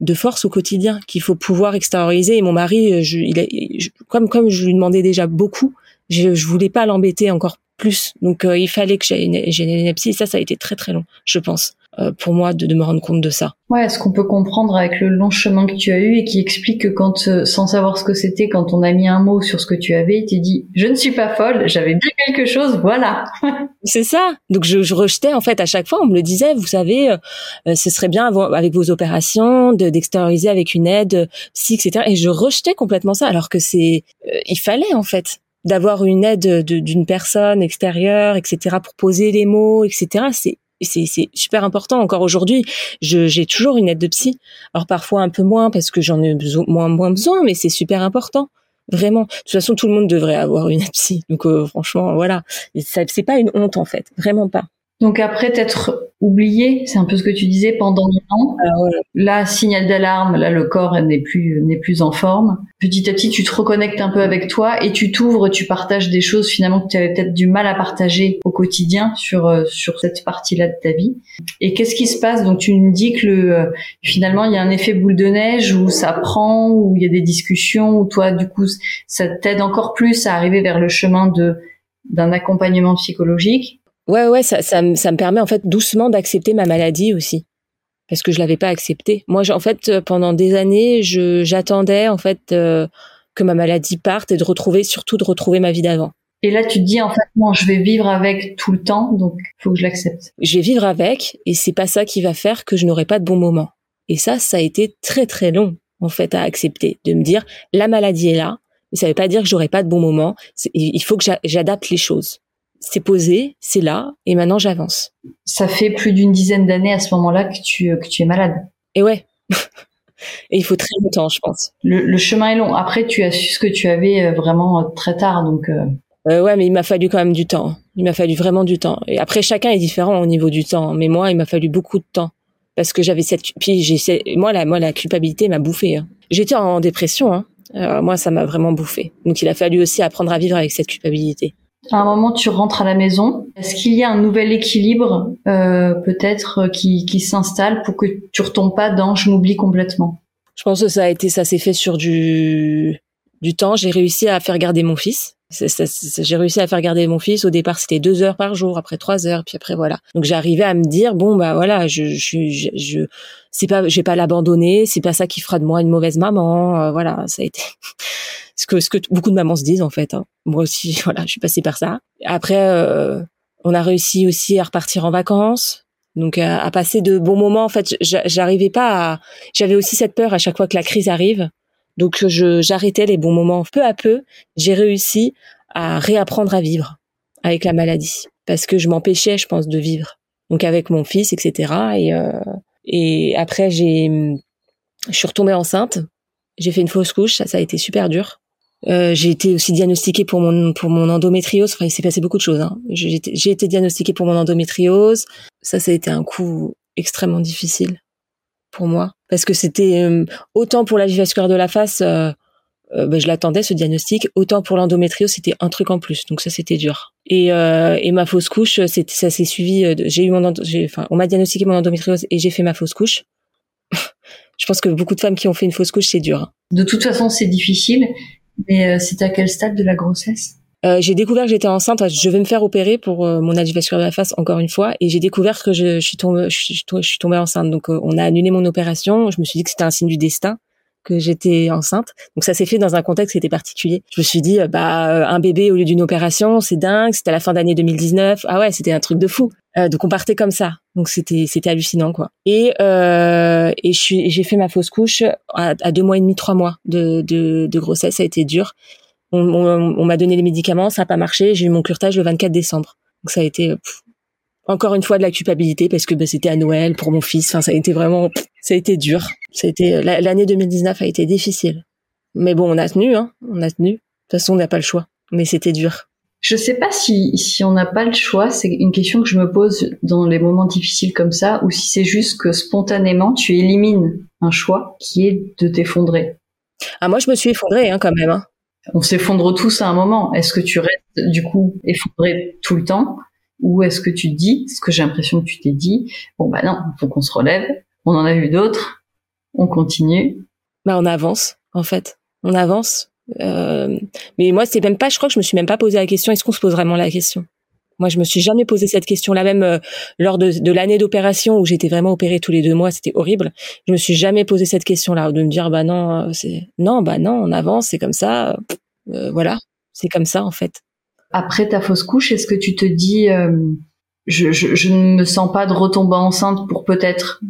C: de force au quotidien qu'il faut pouvoir extérioriser. Et mon mari, euh, je, il comme comme je lui demandais déjà beaucoup, je, je voulais pas l'embêter encore plus. Donc euh, il fallait que j'aie une, une, psy. Et ça, ça a été très très long, je pense. Euh, pour moi de, de, me rendre compte de ça.
B: Ouais, est-ce qu'on peut comprendre avec le long chemin que tu as eu et qui explique que quand, euh, sans savoir ce que c'était, quand on a mis un mot sur ce que tu avais, tu dit je ne suis pas folle, j'avais bien quelque chose, voilà. (laughs)
C: c'est ça. Donc je, je, rejetais en fait à chaque fois, on me le disait, vous savez, euh, ce serait bien avec vos opérations d'extérioriser avec une aide, si etc. Et je rejetais complètement ça, alors que c'est, il fallait en fait d'avoir une aide d'une personne extérieure, etc. pour poser les mots, etc. C'est c'est super important encore aujourd'hui. J'ai toujours une aide de psy. Alors parfois un peu moins parce que j'en ai besoin, moins moins besoin, mais c'est super important. Vraiment. De toute façon, tout le monde devrait avoir une aide psy. Donc euh, franchement, voilà. C'est pas une honte en fait, vraiment pas.
B: Donc après t'être oublié, c'est un peu ce que tu disais pendant longtemps. Ah là, signal d'alarme, là le corps n'est plus n'est plus en forme. Petit à petit, tu te reconnectes un peu avec toi et tu t'ouvres, tu partages des choses finalement que tu avais peut-être du mal à partager au quotidien sur euh, sur cette partie-là de ta vie. Et qu'est-ce qui se passe? Donc tu nous dis que le, euh, finalement il y a un effet boule de neige où ça prend, où il y a des discussions, où toi du coup ça t'aide encore plus à arriver vers le chemin de d'un accompagnement psychologique
C: Ouais, ouais, ça, ça, ça me permet en fait doucement d'accepter ma maladie aussi, parce que je l'avais pas acceptée. Moi, en fait, euh, pendant des années, je j'attendais en fait euh, que ma maladie parte et de retrouver, surtout de retrouver ma vie d'avant.
B: Et là, tu te dis en fait, non, je vais vivre avec tout le temps, donc faut que je l'accepte.
C: Je vais vivre avec, et c'est pas ça qui va faire que je n'aurai pas de bons moments. Et ça, ça a été très très long en fait à accepter, de me dire la maladie est là, mais ça veut pas dire que j'aurai pas de bons moments. Il faut que j'adapte les choses c'est posé, c'est là, et maintenant j'avance.
B: Ça fait plus d'une dizaine d'années à ce moment-là que tu, que tu es malade.
C: Et ouais. (laughs) et il faut très longtemps, je pense.
B: Le, chemin est long. Après, tu as su ce que tu avais euh, vraiment euh, très tard, donc. Euh...
C: Euh, ouais, mais il m'a fallu quand même du temps. Il m'a fallu vraiment du temps. Et après, chacun est différent au niveau du temps. Mais moi, il m'a fallu beaucoup de temps parce que j'avais cette. Puis j'ai moi la moi la culpabilité m'a bouffé. Hein. J'étais en dépression. Hein. Euh, moi, ça m'a vraiment bouffé. Donc, il a fallu aussi apprendre à vivre avec cette culpabilité.
B: À un moment, tu rentres à la maison. Est-ce qu'il y a un nouvel équilibre, euh, peut-être, euh, qui, qui s'installe pour que tu retombes pas dans je m'oublie complètement
C: Je pense que ça a été, ça s'est fait sur du du temps. J'ai réussi à faire garder mon fils. J'ai réussi à faire garder mon fils. Au départ, c'était deux heures par jour, après trois heures, puis après voilà. Donc j'arrivais à me dire bon bah voilà, je je je, je c'est pas, je vais pas l'abandonner. C'est pas ça qui fera de moi une mauvaise maman. Euh, voilà, ça a été (laughs) ce que ce que beaucoup de mamans se disent en fait. Hein. Moi aussi, (laughs) voilà, je suis passée par ça. Après, euh, on a réussi aussi à repartir en vacances. Donc à, à passer de bons moments. En fait, j'arrivais pas à. J'avais aussi cette peur à chaque fois que la crise arrive donc j'arrêtais les bons moments. Peu à peu, j'ai réussi à réapprendre à vivre avec la maladie parce que je m'empêchais, je pense, de vivre. Donc avec mon fils, etc. Et euh, et après j'ai je suis retombée enceinte. J'ai fait une fausse couche, ça, ça a été super dur. Euh, j'ai été aussi diagnostiquée pour mon pour mon endométriose. Enfin, il s'est passé beaucoup de choses. Hein. J'ai été diagnostiquée pour mon endométriose. Ça, ça a été un coup extrêmement difficile pour moi. Parce que c'était euh, autant pour la vasculaire de la face euh, euh, ben, je l'attendais ce diagnostic autant pour l'endométriose c'était un truc en plus. Donc ça c'était dur. Et, ma fausse couche c'était ça s'est suivi j'ai eu mon enfin on m'a diagnostiqué mon endométriose et j'ai fait ma fausse couche. (laughs) Je pense que beaucoup de femmes qui ont fait une fausse couche c'est dur.
B: De toute façon c'est difficile mais c'est à quel stade de la grossesse?
C: Euh, j'ai découvert que j'étais enceinte. Je vais me faire opérer pour euh, mon vasculaire de la face encore une fois, et j'ai découvert que je, suis tombée, je, suis, tombée enceinte. Donc, euh, on a annulé mon opération. Je me suis dit que c'était un signe du destin, que j'étais enceinte. Donc ça s'est fait dans un contexte qui était particulier. Je me suis dit, bah un bébé au lieu d'une opération, c'est dingue. C'était à la fin d'année 2019. Ah ouais, c'était un truc de fou. Euh, donc on partait comme ça. Donc c'était c'était hallucinant quoi. Et euh, et j'ai fait ma fausse couche à, deux mois et demi, trois mois de de, de grossesse. Ça a été dur. On, on, m'a donné les médicaments, ça n'a pas marché. J'ai eu mon curtage le 24 décembre. Donc ça a été encore une fois de la culpabilité parce que bah, c'était à Noël pour mon fils. Enfin ça a été vraiment ça a été dur. Ça a été l'année 2019 a été difficile. Mais bon on a tenu hein. On a tenu. De toute façon on n'a pas le choix. Mais c'était dur.
B: Je sais pas si, si on n'a pas le choix, c'est une question que je me pose dans les moments difficiles comme ça, ou si c'est juste que spontanément tu élimines un choix qui est de t'effondrer.
C: Ah moi je me suis effondrée hein, quand même. Hein.
B: On s'effondre tous à un moment. Est-ce que tu restes du coup effondré tout le temps, ou est-ce que tu te dis, ce que j'ai l'impression que tu t'es dit, bon bah non, faut qu'on se relève. On en a eu d'autres, on continue.
C: Bah on avance en fait, on avance euh, mais moi, c'est même pas. Je crois que je me suis même pas posé la question. Est-ce qu'on se pose vraiment la question? Moi, je me suis jamais posé cette question-là. Même euh, lors de, de l'année d'opération où j'étais vraiment opérée tous les deux mois, c'était horrible. Je me suis jamais posé cette question-là de me dire bah non, euh, c'est non, bah non, on avance, c'est comme ça. voilà, c'est comme ça en fait.
B: Après ta fausse couche, est-ce que tu te dis je, je, je ne me sens pas de retomber enceinte pour peut-être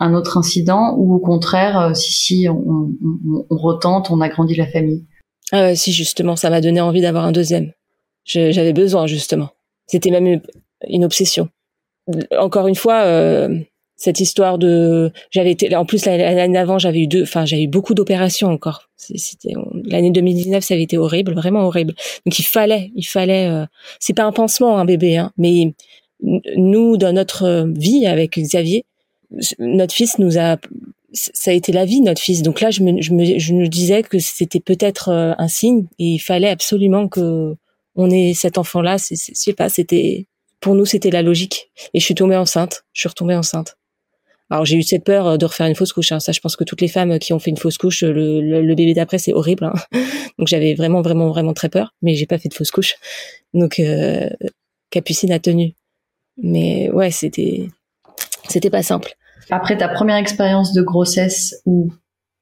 B: un autre incident ou au contraire, euh, si si on, on, on, retente, on agrandit la famille?
C: Ah si justement, ça m'a donné envie d'avoir un deuxième. J'avais besoin justement. C'était même une, obsession. Encore une fois, euh, cette histoire de, j'avais été, en plus l'année d'avant, j'avais eu deux, enfin j'avais eu beaucoup d'opérations encore. C'était l'année 2019, ça avait été horrible, vraiment horrible. Donc il fallait, il fallait. Euh, c'est pas un pansement un bébé, hein, mais nous dans notre vie avec Xavier, notre fils nous a ça a été la vie notre fils donc là je me je me, je me disais que c'était peut-être euh, un signe et il fallait absolument que on ait cet enfant là c'est je sais pas c'était pour nous c'était la logique. Et je suis tombée enceinte je suis retombée enceinte. Alors j'ai eu cette peur euh, de refaire une fausse couche hein. ça je pense que toutes les femmes qui ont fait une fausse couche le, le, bébé d'après c'est horrible hein. (laughs) donc j'avais vraiment vraiment vraiment très peur mais j'ai pas fait de fausse couche. Donc euh, Capucine a tenu. Mais ouais c'était c'était pas simple.
B: Après ta première expérience de grossesse où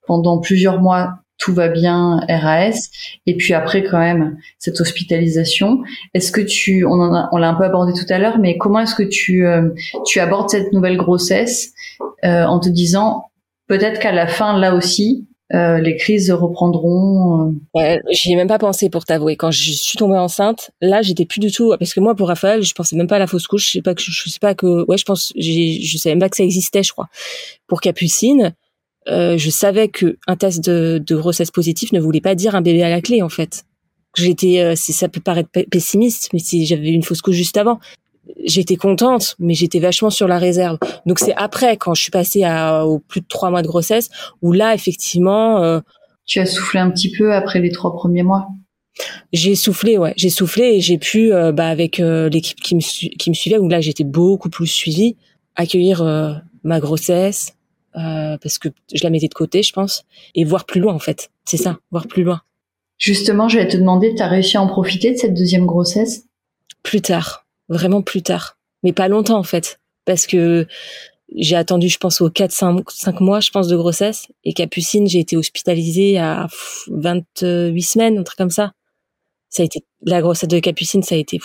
B: pendant plusieurs mois tout va bien RAS et puis après quand même cette hospitalisation est-ce que tu on on l'a un peu abordé tout à l'heure mais comment est-ce que tu euh, tu abordes cette nouvelle grossesse euh, en te disant peut-être qu'à la fin là aussi euh, les crises reprendront.
C: Ouais, j'y ai même pas pensé pour t'avouer. Quand je suis tombée enceinte, là, j'étais plus du tout parce que moi, pour Raphaël, je pensais même pas à la fausse couche. Je sais pas que je, sais pas que ouais, je pense, je savais même pas que ça existait, je crois. Pour Capucine, euh, je savais que un test de, de grossesse positif ne voulait pas dire un bébé à la clé, en fait. J'étais, euh, ça peut paraître pessimiste, mais si j'avais une fausse couche juste avant, j'étais contente, mais j'étais vachement sur la réserve. Donc c'est après, quand je suis passée à au plus de trois mois de grossesse, où là effectivement. Euh,
B: tu as soufflé un petit peu après les trois premiers mois.
C: J'ai soufflé, ouais, j'ai soufflé et j'ai pu, euh, bah, avec euh, l'équipe qui me qui me suivait, où là j'étais beaucoup plus suivie, accueillir ma grossesse parce que je la mettais de côté, je pense, et voir plus loin en fait. C'est ça, voir plus loin.
B: Justement, je vais te demander, tu as réussi à en profiter de cette deuxième grossesse?
C: Plus tard vraiment plus tard, mais pas longtemps en fait, parce que j'ai attendu, je pense, aux 4 5, mois, je pense, de grossesse. Et Capucine, j'ai été hospitalisée à 28 semaines, un truc comme ça. Ça a été, la grossesse de Capucine, ça a été,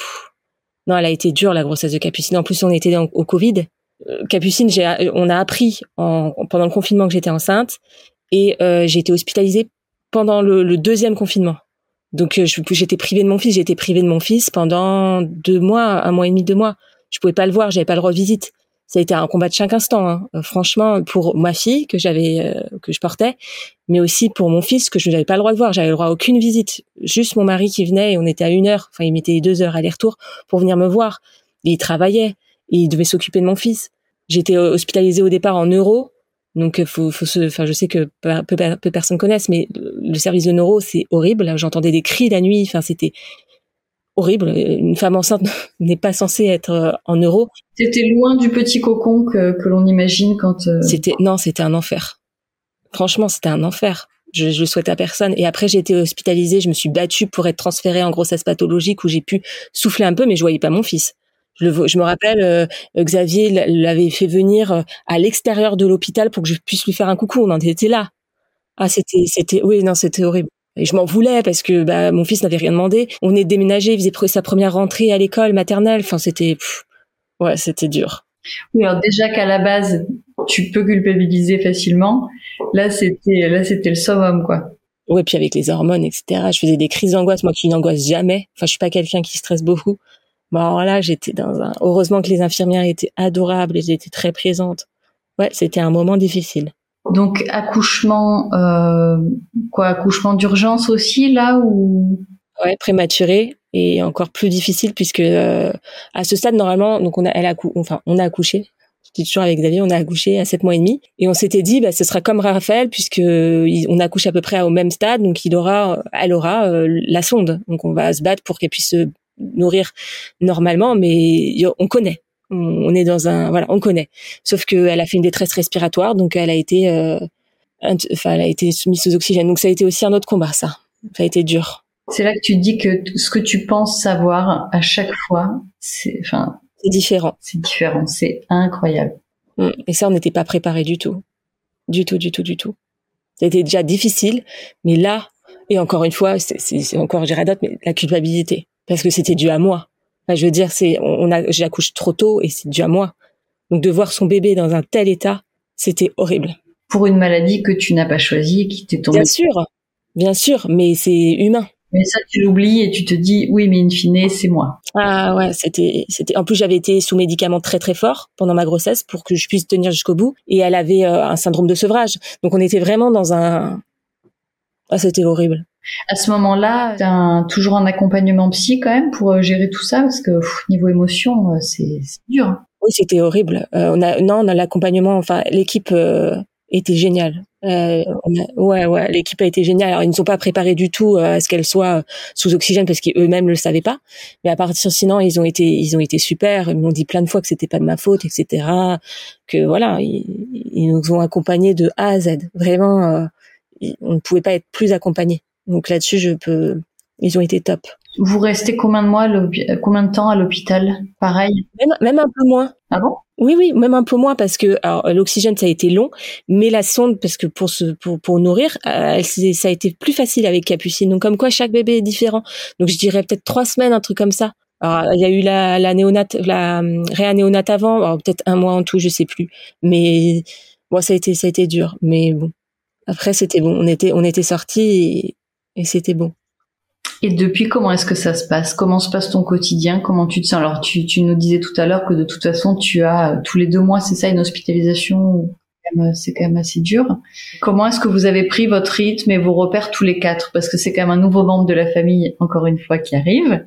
C: non, elle a été dure, la grossesse de Capucine. En plus, on était au Covid. Capucine, on a appris en, pendant le confinement que j'étais enceinte et euh, j'ai été hospitalisée pendant le deuxième confinement. Donc euh, j'étais privée de mon fils, j'ai été privée de mon fils pendant deux mois, un mois et demi, deux mois. Je pouvais pas le voir, j'avais pas le droit de visite. Ça a été un combat de chaque instant, hein. Euh, franchement, pour ma fille que j'avais, euh, que je portais, mais aussi pour mon fils que je n'avais pas le droit de voir. J'avais le droit à aucune visite. Juste mon mari qui venait et on était à une heure, enfin il mettait deux heures aller-retour pour venir me voir. Et il travaillait et il devait s'occuper de mon fils. J'étais hospitalisée au départ en euros donc, faut, faut se, enfin, je sais que peu, peu, peu personnes connaissent, mais le service de neuro, c'est horrible. J'entendais des cris la nuit. Enfin, c'était horrible. Une femme enceinte (laughs) n'est pas censée être euh, en neuro.
B: C'était loin du petit cocon que, que l'on imagine quand. Euh,
C: c'était non, c'était un enfer. Franchement, c'était un enfer. Je, je le souhaite à personne. Et après, j'ai été hospitalisée. Je me suis battue pour être transférée en grossesse pathologique où j'ai pu souffler un peu, mais je voyais pas mon fils. Je, me rappelle, euh, Xavier l'avait fait venir euh, à l'extérieur de l'hôpital pour que je puisse lui faire un coucou. On en était là. Ah, c'était, c'était, oui, non, c'était horrible. Et je m'en voulais parce que bah, mon fils n'avait rien demandé. On est déménagé, il faisait sa première rentrée à l'école maternelle. Enfin, c'était, ouais, c'était dur.
B: Oui, alors déjà qu'à la base, tu peux culpabiliser facilement. Là, c'était, là, c'était le summum, quoi.
C: Ouais, puis avec les hormones, etc. Je faisais des crises d'angoisse, moi qui n'angoisse jamais. Enfin, je suis pas quelqu'un qui stresse beaucoup. Bon, alors là, j'étais dans un. Heureusement que les infirmières étaient adorables, elles étaient très présentes. Ouais, c'était un moment difficile.
B: Donc accouchement, euh, quoi, accouchement d'urgence aussi là ou?
C: Ouais, prématuré et encore plus difficile puisque euh, à ce stade normalement, donc on a, elle a, enfin, on a accouché. Je dis toujours avec Xavier, on a accouché à sept mois et demi et on s'était dit, bah, ce sera comme Raphaël puisque on accouche à peu près au même stade, donc il aura, elle aura euh, la sonde, donc on va se battre pour qu'elle puisse se nourrir normalement, mais on connaît, on, est dans un voilà, on connaît. Sauf qu'elle a fait une détresse respiratoire, donc elle a été, euh, enfin, elle a été soumise aux oxygènes. Donc ça a été aussi un autre combat, ça. Ça a été dur.
B: C'est là que tu dis que ce que tu penses savoir à chaque fois, c'est, enfin,
C: c'est différent.
B: C'est différent, c'est incroyable.
C: Mm. Et ça, on n'était pas préparé du tout, du tout, du tout, du tout. Ça a été déjà difficile, mais là, et encore une fois, c'est encore, j'irai d'autres, mais la culpabilité, parce que c'était dû à moi je veux dire, c'est on a j'accouche trop tôt et c'est dû à moi. Donc de voir son bébé dans un tel état, c'était horrible.
B: Pour une maladie que tu n'as pas choisie et qui t'est tombée.
C: Bien sûr, bien sûr, mais c'est humain.
B: Mais ça, tu l'oublies et tu te dis, oui, mais in fine, c'est moi.
C: Ah ouais, c'était, c'était. En plus, j'avais été sous médicaments très très forts pendant ma grossesse pour que je puisse tenir jusqu'au bout. Et elle avait euh, un syndrome de sevrage. Donc on était vraiment dans un. Ah, c'était horrible.
B: À ce moment-là, as toujours un accompagnement psy quand même pour euh, gérer tout ça parce que niveau émotion, euh, c'est dur.
C: Oui, c'était horrible. Euh, on a non, on a l'accompagnement. Enfin, l'équipe était géniale. Euh, ouais, ouais, l'équipe a été géniale. Alors ils ne sont pas préparés du tout à ce qu'elle soit sous oxygène parce qu'eux-mêmes le savaient pas. Mais à partir sinon, ils ont été, ils ont été super. Ils m'ont dit plein de fois que c'était pas de ma faute, etc. Que voilà, ils, ils nous ont accompagnés de A à Z. Vraiment, on ne pouvait pas être plus accompagnés. Donc là-dessus, je peux. Ils ont été top.
B: Vous restez combien de mois, combien de temps à l'hôpital? Pareil?
C: Même, même un peu moins.
B: Ah bon?
C: Oui, oui, même un peu moins parce que l'oxygène ça a été long, mais la sonde parce que pour se pour, pour nourrir, euh, ça a été plus facile avec Capucine. Donc comme quoi chaque bébé est différent. Donc je dirais peut-être trois semaines, un truc comme ça. Alors, il y a eu la, la néonate, la hum, réanéonate avant, peut-être un mois en tout, je sais plus. Mais bon, ça a été, ça a été dur. Mais bon, après c'était bon. On était, on était sortis et c'était bon.
B: Et depuis, comment est-ce que ça se passe? Comment se passe ton quotidien? Comment tu te sens? Alors, tu, tu, nous disais tout à l'heure que de toute façon, tu as euh, tous les deux mois, c'est ça, une hospitalisation c'est quand même assez dur. Comment est-ce que vous avez pris votre rythme et vos repères tous les quatre? Parce que c'est quand même un nouveau membre de la famille, encore une fois, qui arrive.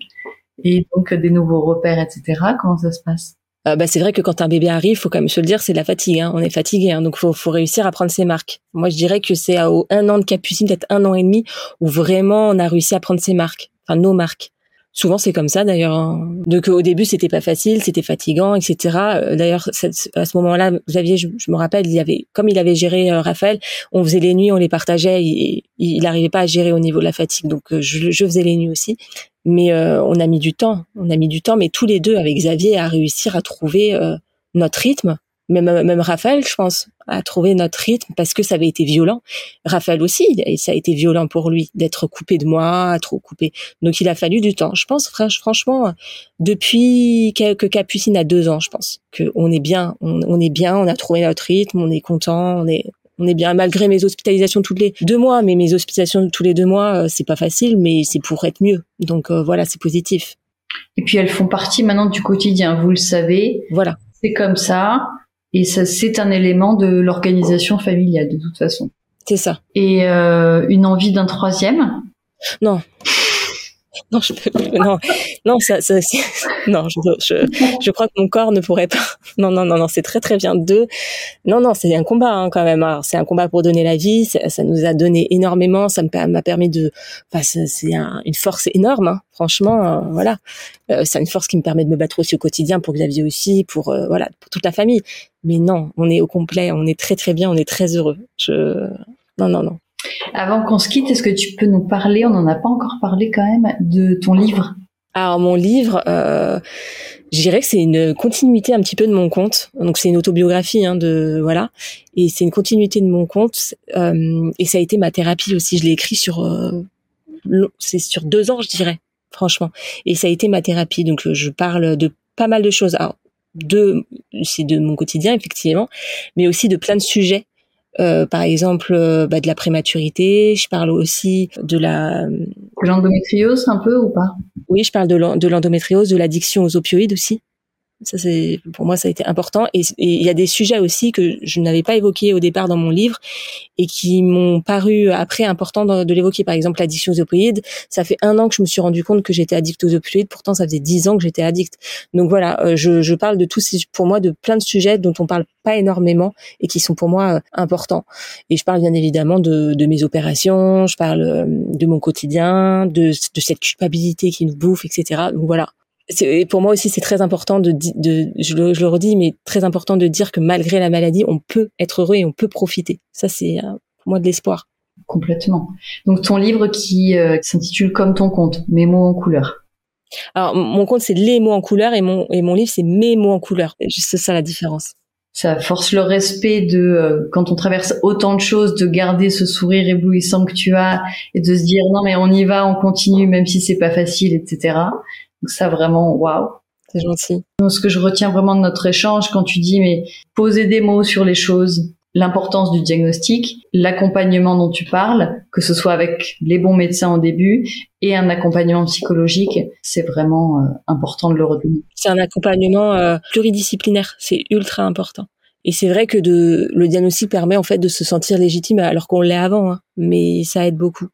B: Et donc, des nouveaux repères, etc. Comment ça se passe?
C: Euh, bah, c'est vrai que quand un bébé arrive, faut quand même se le dire, c'est de la fatigue. Hein. On est fatigué, hein, donc faut, faut réussir à prendre ses marques. Moi, je dirais que c'est à un an de capucine, peut-être un an et demi, où vraiment on a réussi à prendre ses marques, enfin nos marques. Souvent c'est comme ça d'ailleurs. Hein. Donc au début c'était pas facile, c'était fatigant, etc. Euh, d'ailleurs à ce moment-là, Xavier, je, me rappelle, il avait comme il avait géré euh, Raphaël, on faisait les nuits, on les partageait. Il, il arrivait pas à gérer au niveau de la fatigue, donc je, je faisais les nuits aussi. Mais euh, on a mis du temps, on a mis du temps, mais tous les deux avec Xavier à réussir à trouver euh, notre rythme. Même, même Raphaël, je pense, a trouvé notre rythme parce que ça avait été violent. Raphaël aussi, et ça a été violent pour lui d'être coupé de moi, trop coupé. Donc il a fallu du temps. Je pense franchement, depuis que Capucine a deux ans, je pense qu'on est bien, on, on est bien, on a trouvé notre rythme, on est content, on est on est bien malgré mes hospitalisations tous les deux mois, mais mes hospitalisations tous les deux mois, euh, c'est pas facile, mais c'est pour être mieux. Donc euh, voilà, c'est positif.
B: Et puis elles font partie maintenant du quotidien, vous le savez.
C: Voilà.
B: C'est comme ça, et ça c'est un élément de l'organisation familiale de toute façon.
C: C'est ça.
B: Et euh, une envie d'un troisième?
C: Non, non, je peux, non, non, ça, ça (laughs) non, je, je, je, crois que mon corps ne pourrait pas. (laughs) Non, non, non, non, c'est très très bien. Deux, non, non, c'est un combat hein, quand même. C'est un combat pour donner la vie. Ça, nous a donné énormément. Ça m'a permis de. Enfin, c'est un, une force énorme. Hein. Franchement, euh, voilà, euh, c'est une force qui me permet de me battre aussi au quotidien pour Xavier aussi, pour euh, voilà, pour toute la famille. Mais non, on est au complet. On est très très bien. On est très heureux. Je, non, non, non.
B: Avant qu'on se quitte, est-ce que tu peux nous parler, on n'en a pas encore parlé quand même, de ton livre?
C: Alors mon livre, euh, je dirais que c'est une continuité un petit peu de mon conte. Donc c'est une autobiographie, hein, de voilà, et c'est une continuité de mon conte. Euh, et ça a été ma thérapie aussi. Je l'ai écrit sur, euh, c'est sur deux ans, je dirais, franchement. Et ça a été ma thérapie. Donc je parle de pas mal de choses. Alors de, c'est de mon quotidien effectivement, mais aussi de plein de sujets euh, par exemple euh, bah, de la prématurité. Je parle aussi de la
B: l'endométriose un peu ou pas?
C: Oui, je parle de l'endométriose, de l'addiction aux opioïdes aussi. Ça, c'est pour moi, ça a été important. Et il y a des sujets aussi que je n'avais pas évoqués au départ dans mon livre et qui m'ont paru après importants de, l'évoquer. Par exemple, l'addiction aux opioïdes. Ça fait un an que je me suis rendu compte que j'étais addict aux opioïdes. Pourtant, ça faisait dix ans que j'étais addict. Donc voilà, euh, je, je, parle de tous ces, pour moi, de plein de sujets dont on parle pas énormément et qui sont pour moi euh, importants. Et je parle bien évidemment de, de mes opérations. Je parle euh, de mon quotidien, de, de cette culpabilité qui nous bouffe, etc. Donc voilà et pour moi aussi, c'est très important de, de je, le, je, le, redis, mais très important de dire que malgré la maladie, on peut être heureux et on peut profiter. Ça, c'est euh, pour moi de l'espoir.
B: Complètement. Donc ton livre qui euh, s'intitule Comme ton compte, mes mots en couleur.
C: Alors mon compte c'est les mots en couleur et mon et mon livre c'est mes mots en couleur. Juste ça la différence.
B: Ça force le respect de euh, quand on traverse autant de choses, de garder ce sourire éblouissant que tu as et de se dire non mais on y va, on continue même si c'est pas facile, etc. Donc ça vraiment, waouh.
C: C'est gentil.
B: Ce que je retiens vraiment de notre échange, quand tu dis mais poser des mots sur les choses, l'importance du diagnostic, l'accompagnement dont tu parles, que ce soit avec les bons médecins au début et un accompagnement psychologique, c'est vraiment euh, important de le retenir.
C: C'est un accompagnement euh, pluridisciplinaire, c'est ultra important. Et c'est vrai que de, le diagnostic permet en fait de se sentir légitime alors qu'on l'est avant, hein, mais ça aide beaucoup.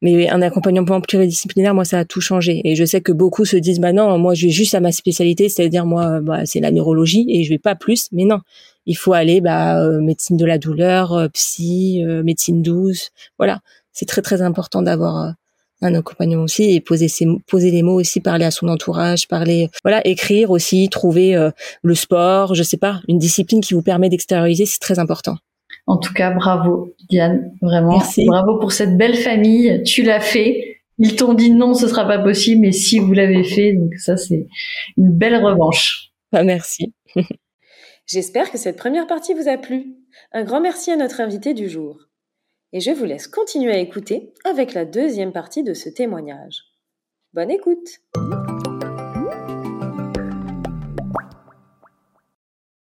C: Mais un accompagnement pluridisciplinaire, moi, ça a tout changé. Et je sais que beaucoup se disent, bah non, moi, je vais juste à ma spécialité, c'est-à-dire moi, bah, c'est la neurologie et je vais pas plus. Mais non, il faut aller, bah, euh, médecine de la douleur, euh, psy, euh, médecine douce. Voilà, c'est très très important d'avoir un accompagnement aussi et poser ses, poser les mots aussi parler à son entourage parler voilà écrire aussi trouver euh, le sport je sais pas une discipline qui vous permet d'extérioriser c'est très important.
B: En tout cas bravo Diane vraiment.
C: Merci.
B: bravo pour cette belle famille. Tu l'as fait. Ils t'ont dit non ce sera pas possible mais si vous l'avez fait donc ça c'est une belle revanche.
C: Bah, merci. (laughs)
A: J'espère que cette première partie vous a plu. Un grand merci à notre invité du jour et je vous laisse continuer à écouter avec la deuxième partie de ce témoignage. Bonne écoute